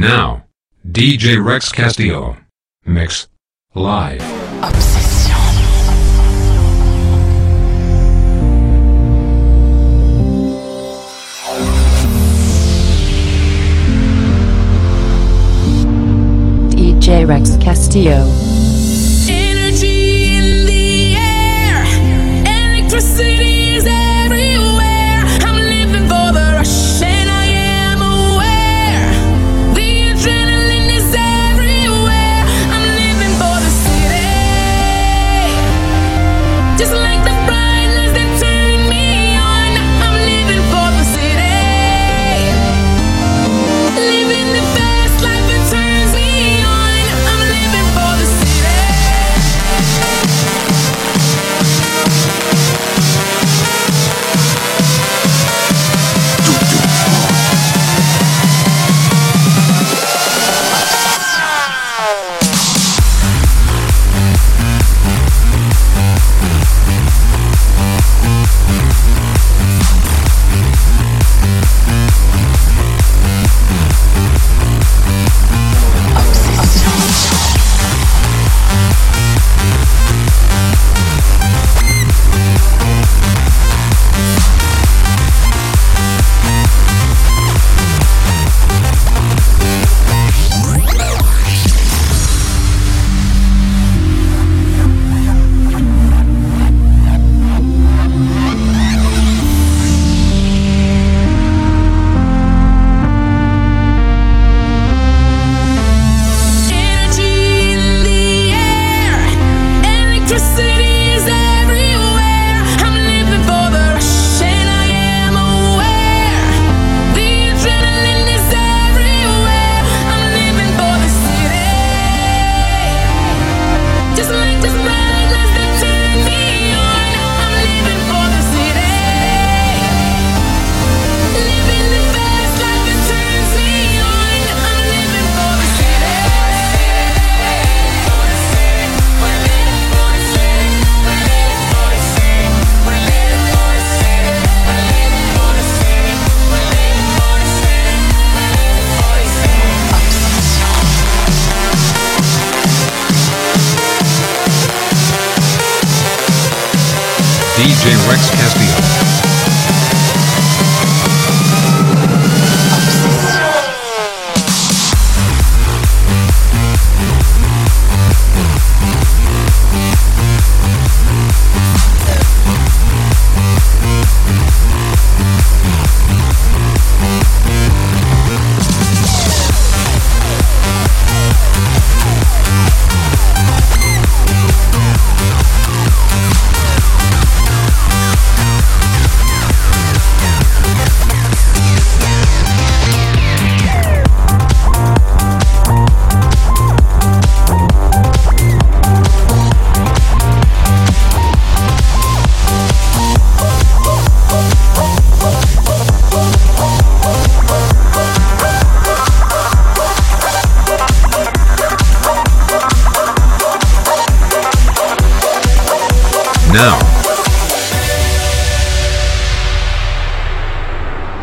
Now, DJ Rex Castillo. Mix. Live. Obsession. DJ Rex Castillo.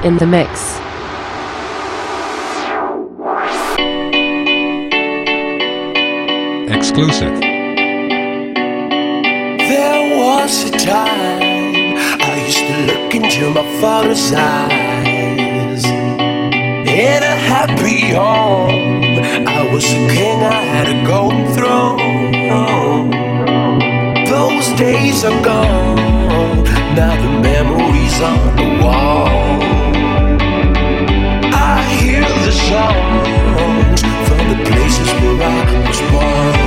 in the mix. Exclusive. There was a time I used to look into my father's eyes. In a happy home, I was a king, I had a golden throne. Those days are gone, now the memories on the wall from the places where I was born.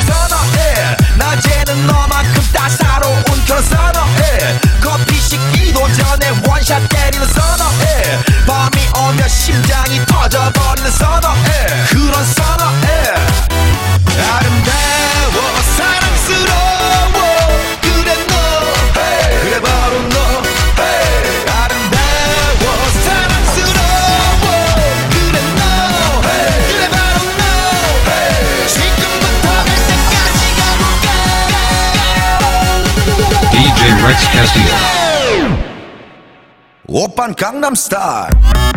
선어해. 낮에는 너만큼 따사로운 그런 선어해. 커피 식기도 전에 원샷 때리는 선어해. 밤이 오면 심장이 터져버리는 선어해. 그런 선어해. Rex Castillo. Oppan Gangnam Style.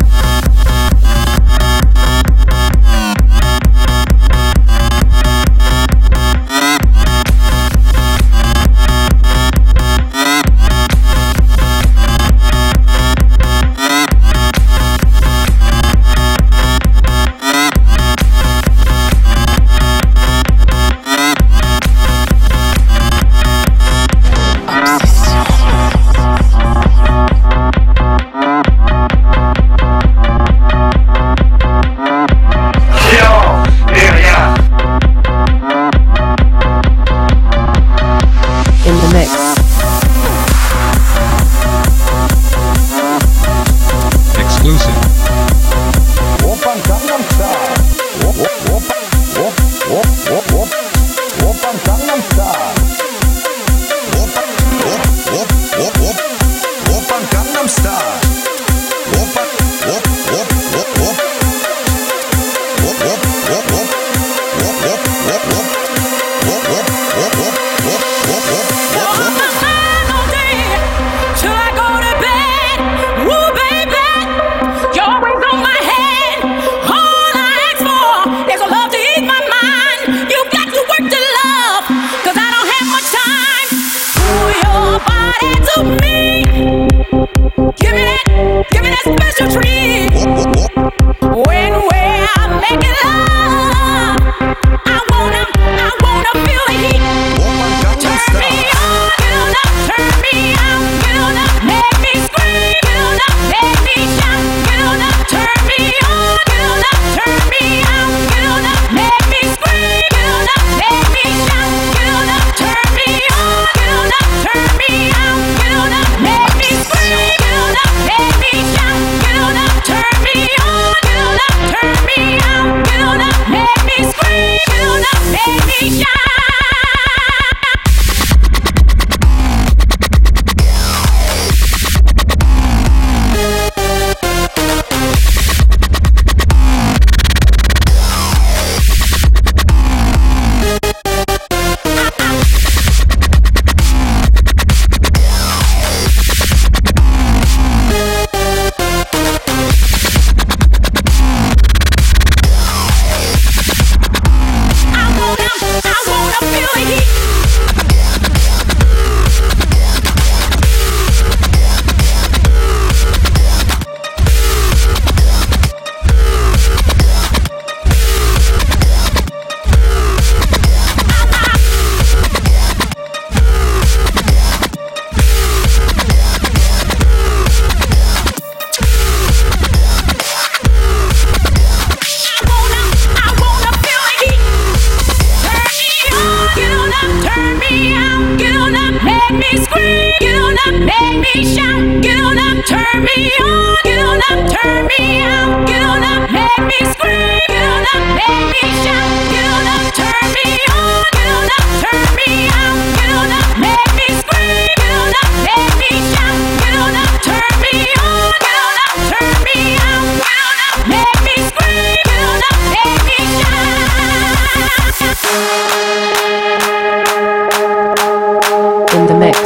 the mix.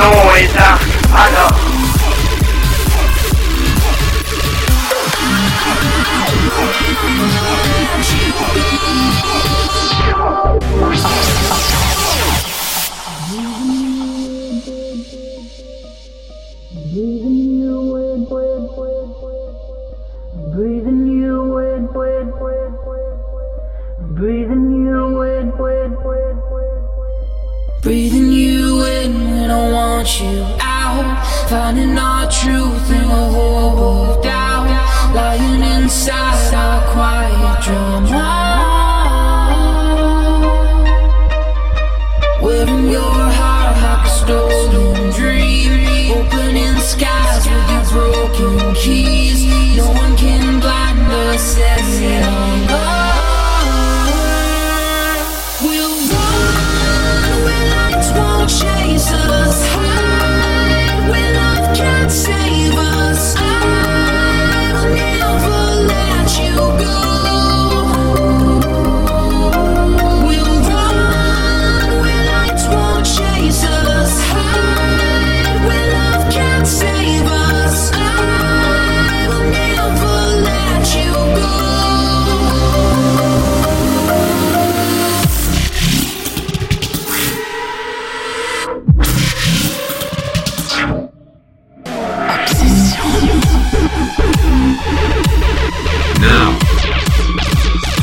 noise. I know.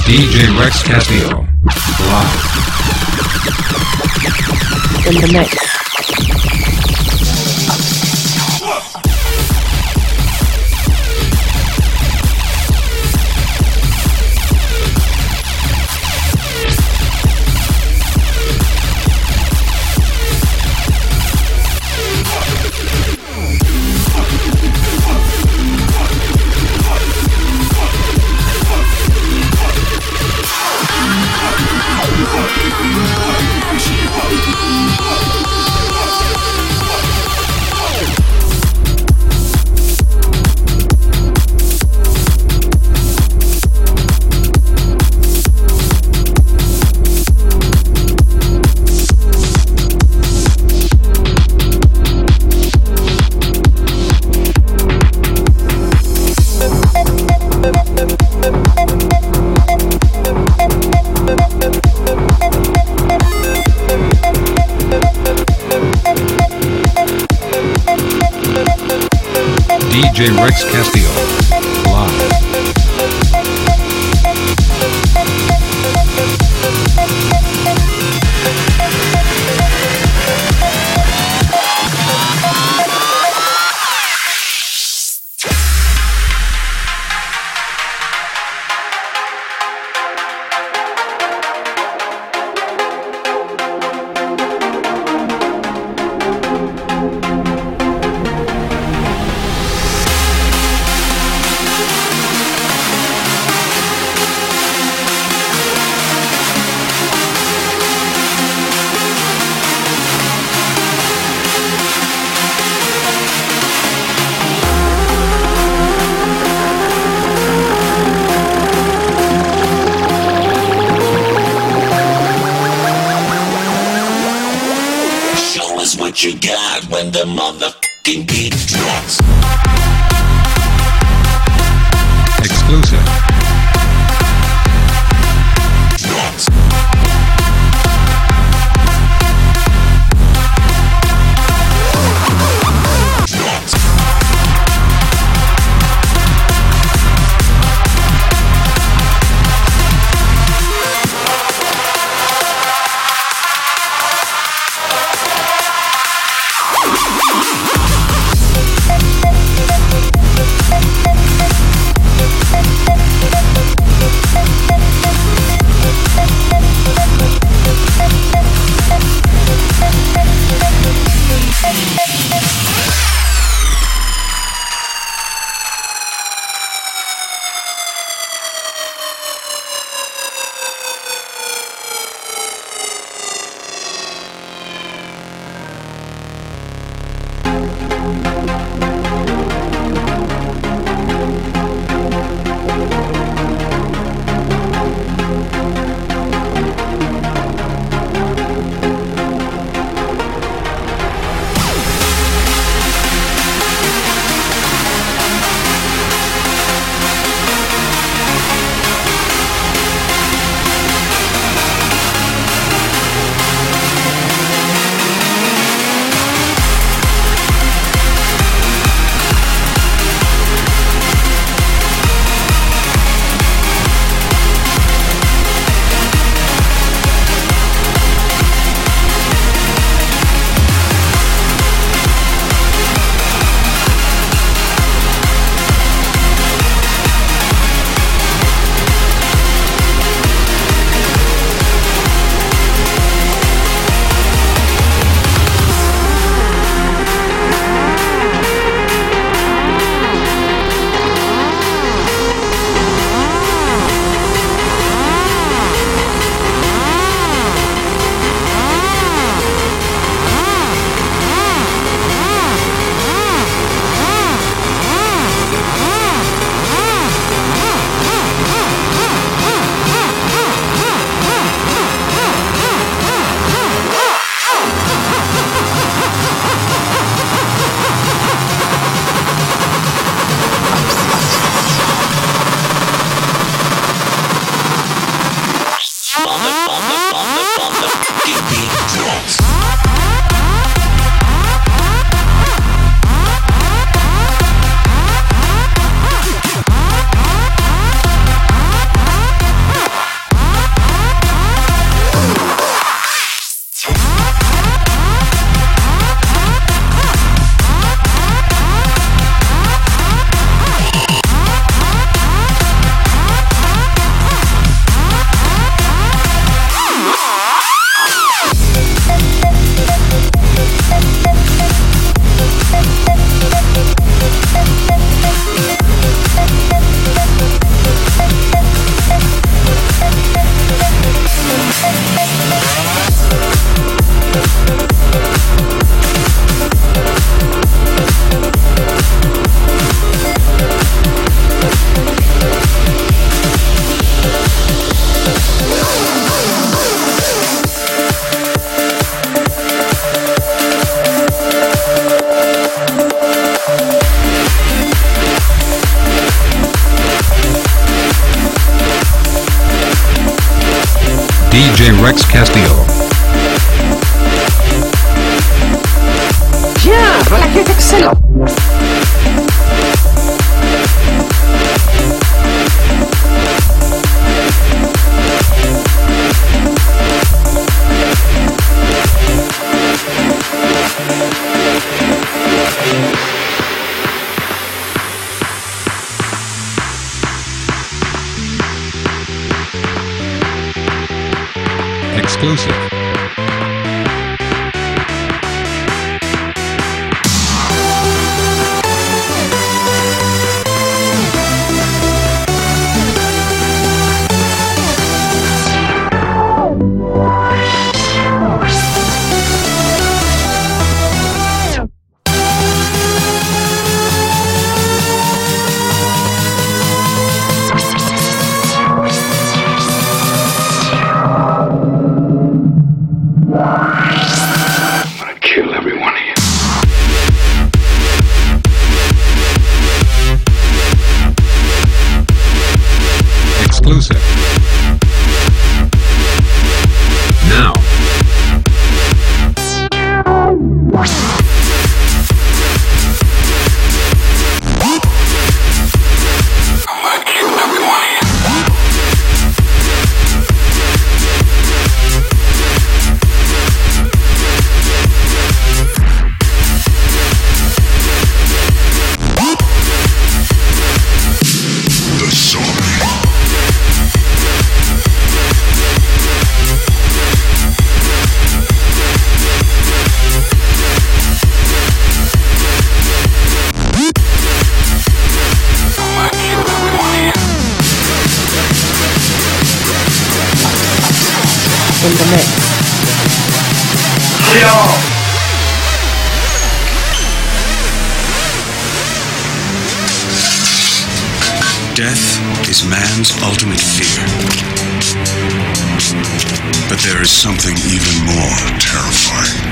DJ Rex Castillo. Live. In the mix. Got mix. Death is man's ultimate fear. But there is something even more terrifying.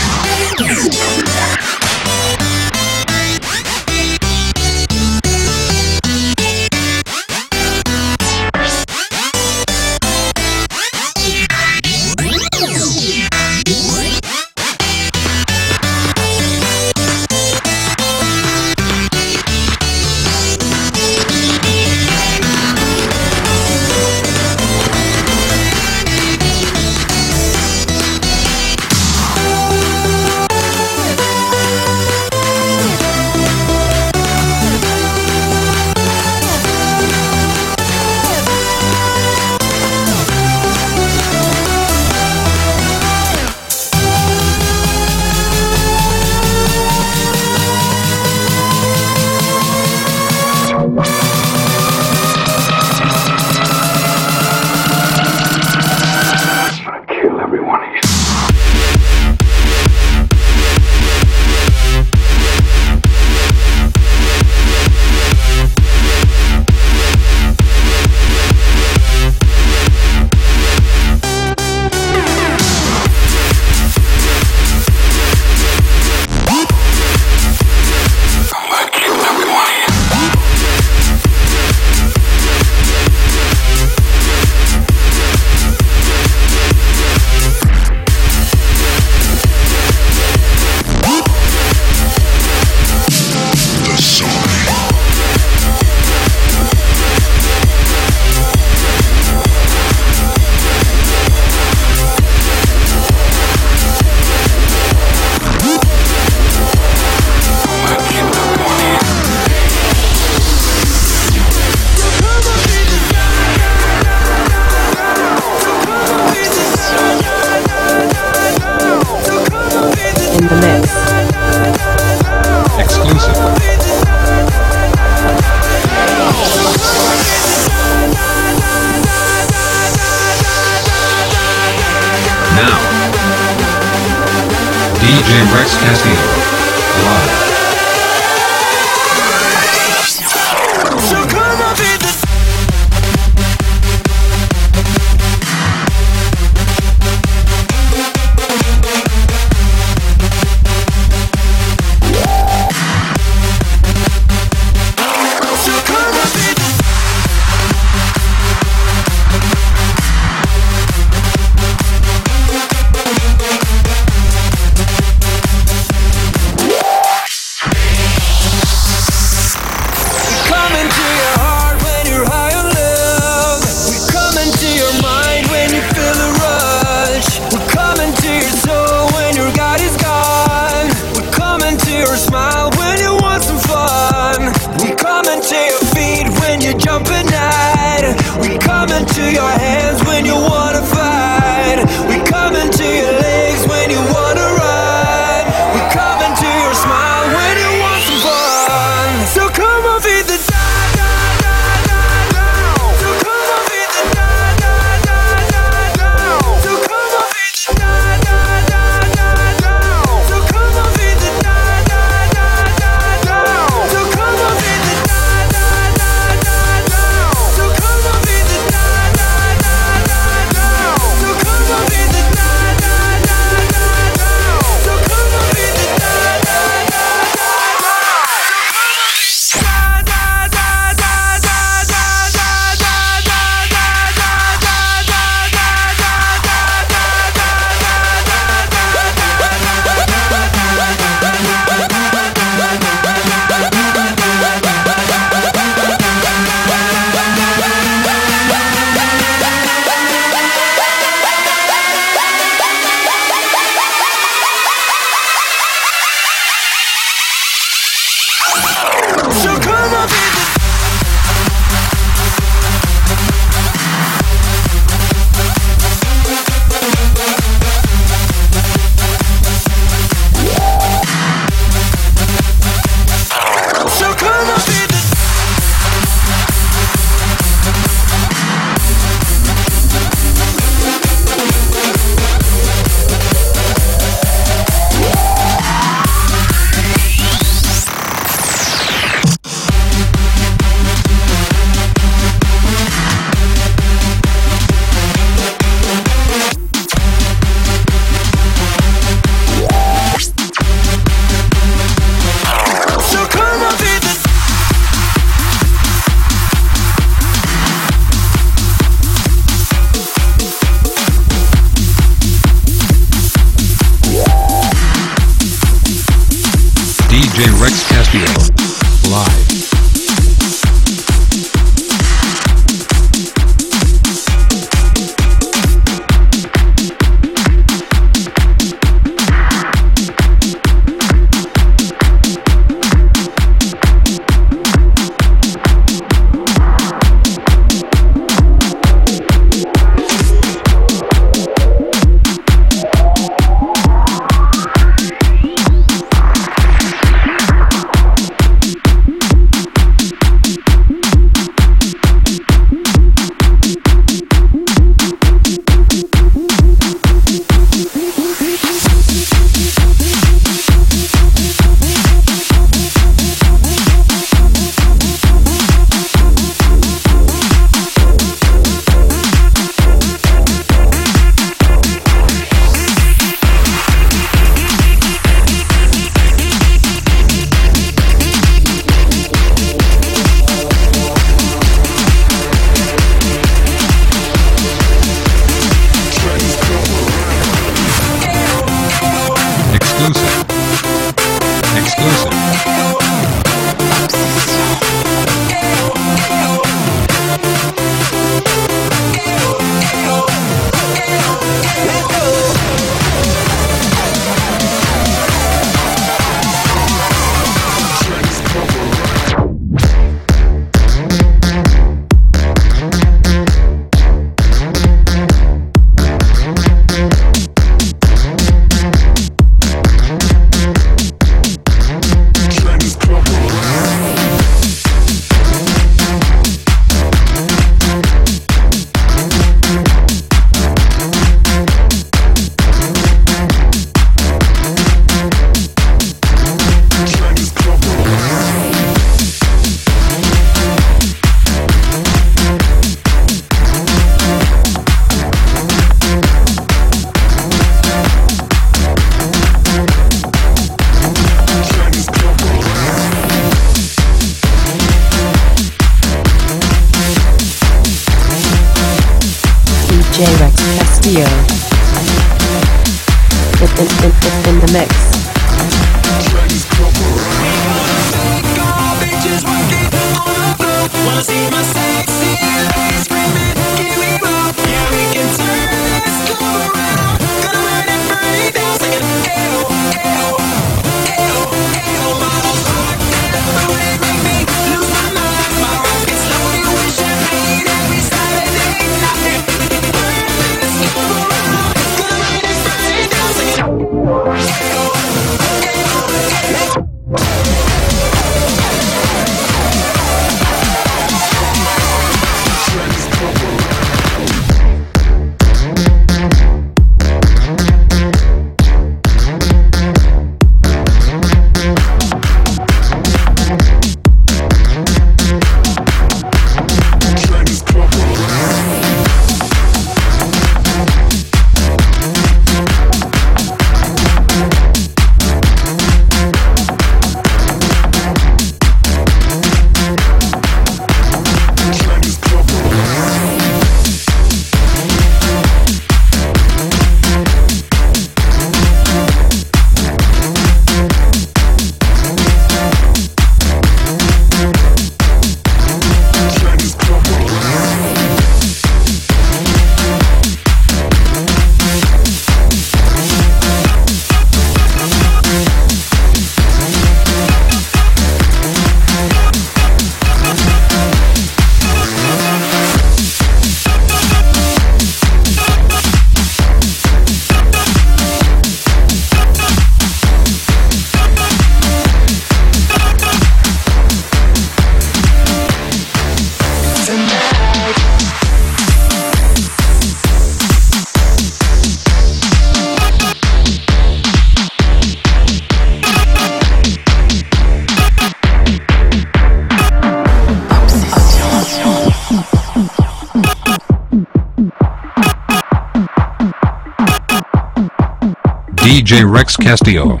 Rex Castillo.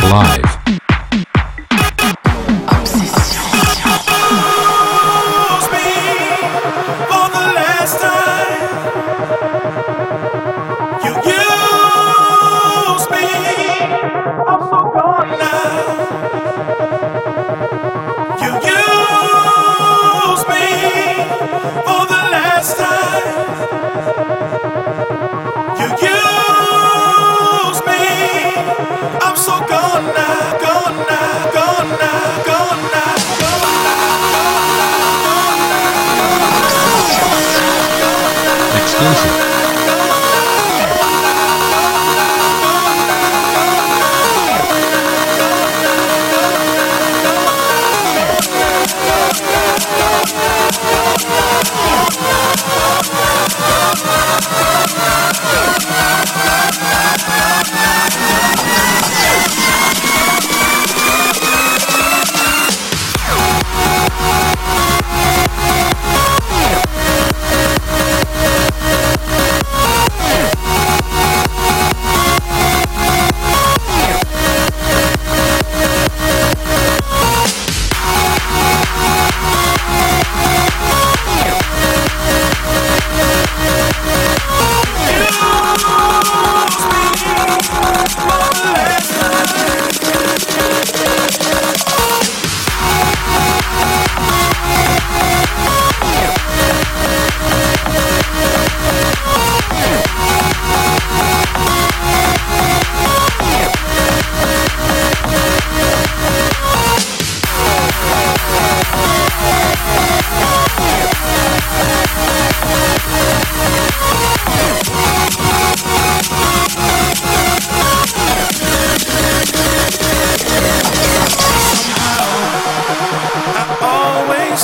Live.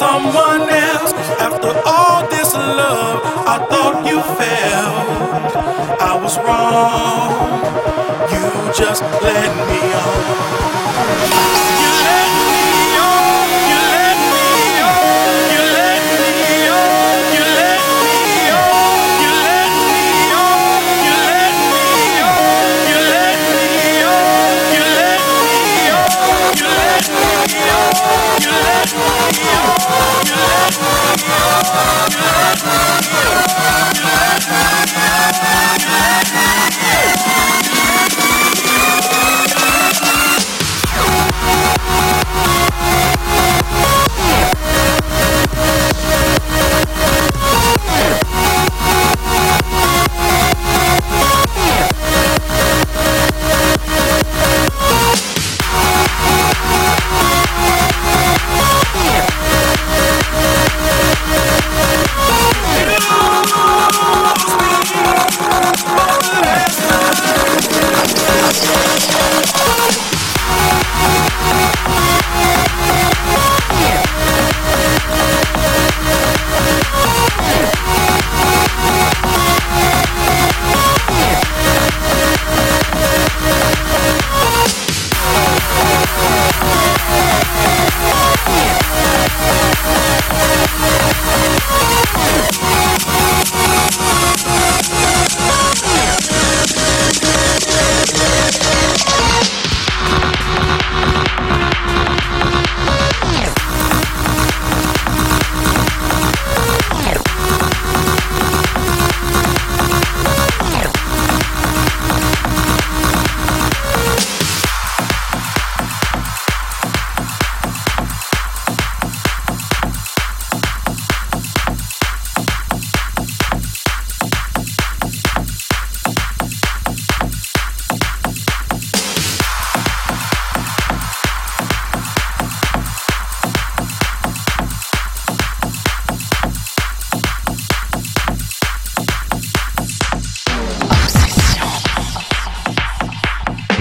someone else. After all this love, I thought you felt I was wrong. You just let me on. You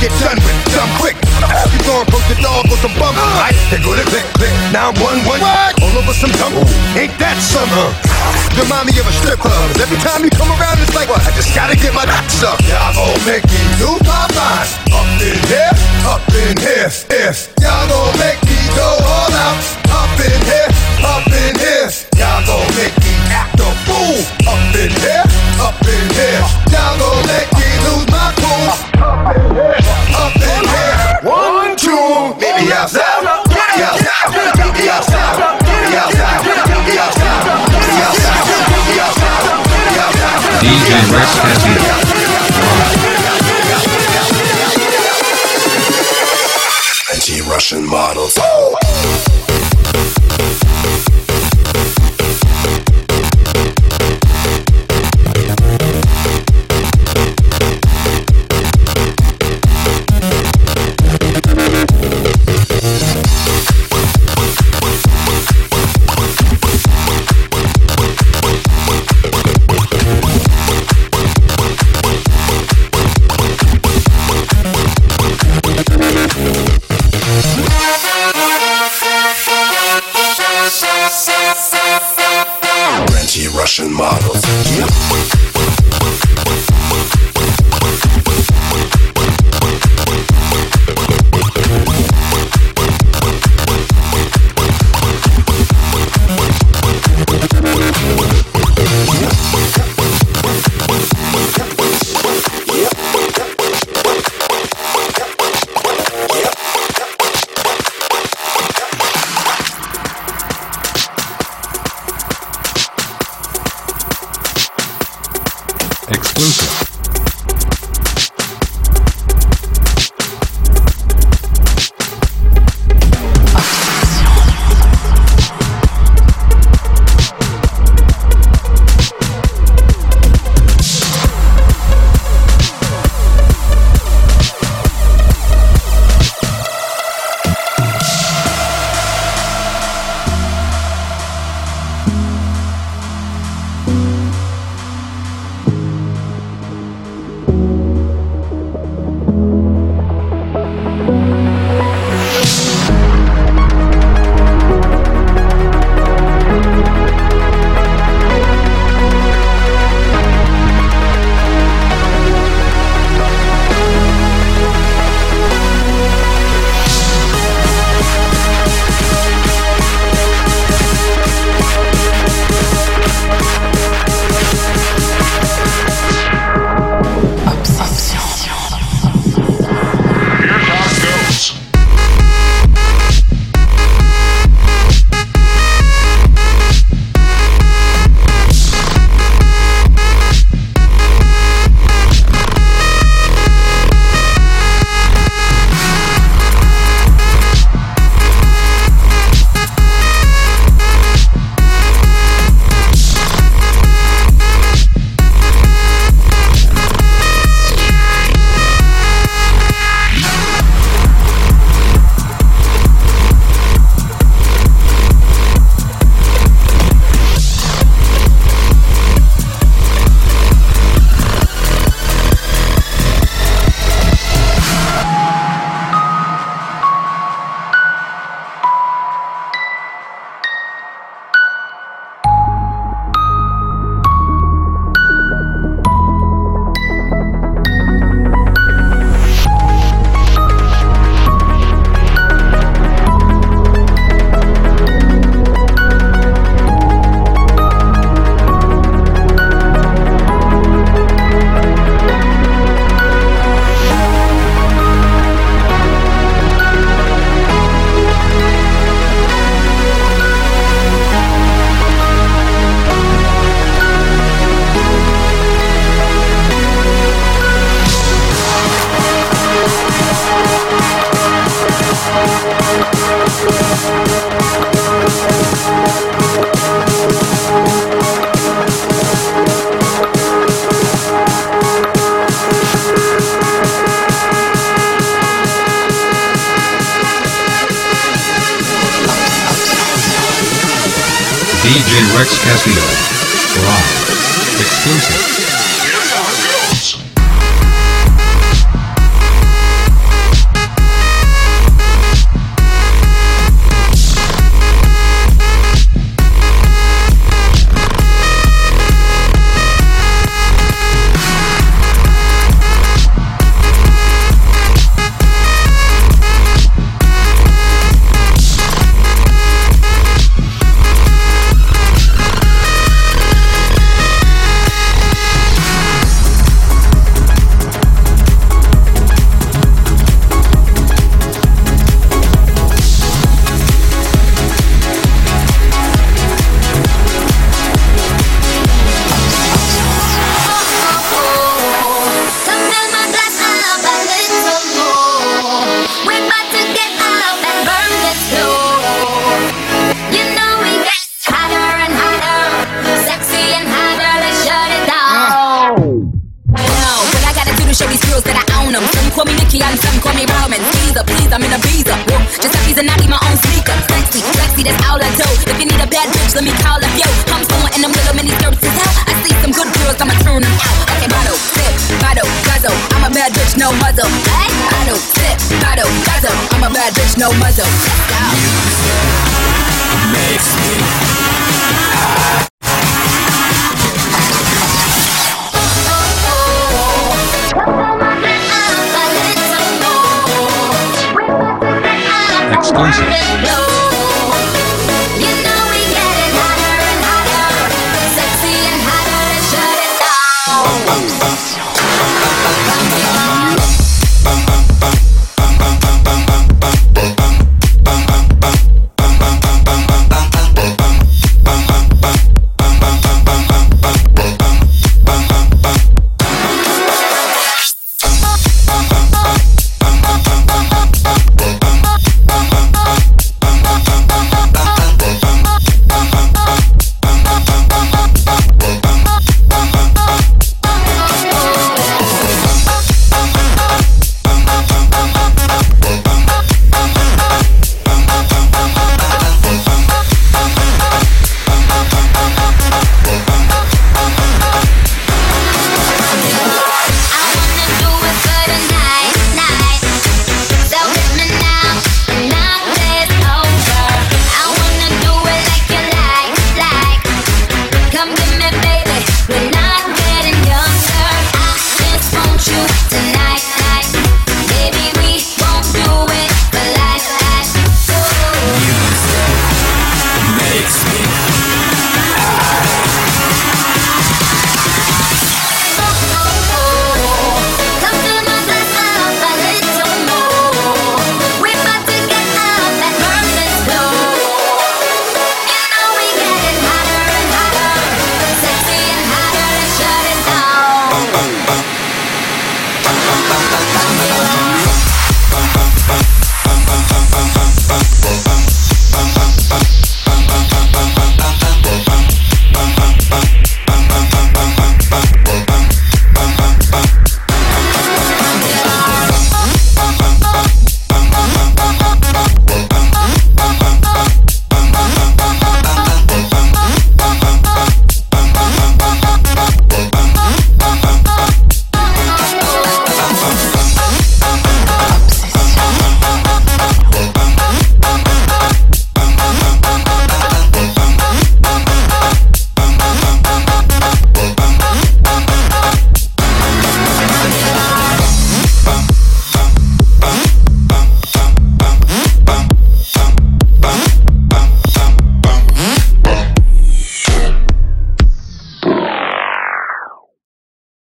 Get done with, done quick. You gon' approach the dog with some bump. Right, they go to click, click. Now I'm one, one. All over some tumble. Ain't that summer? Remind me of a strip club. Every time you come around, it's like, what? I just gotta get my dicks up. Y'all gon' make me lose my mind. Up in here, up in here. If y'all gon' make me go all out. Up in here, up in here. Y'all gon' make me act a fool. Up in here, up in here. Y'all gon' make me DJ Anti-Russian models. Sam Sam call me Ramen. Caesar, please, I'm in a visa. Just Giuseppe's and I eat my own speaker. Sexy, sexy, that's all I do. If you need a bad bitch, let me call up yo. I'm someone and I'm little mini dirt as hell. I see some good girls, I'ma turn them out. Okay, bottle, sip, bottle, guzzle. I'm a bad bitch, no muzzle. Hey, bottle, sip, bottle, guzzle. I'm a bad bitch, no muzzle. Let's go. Makes me places.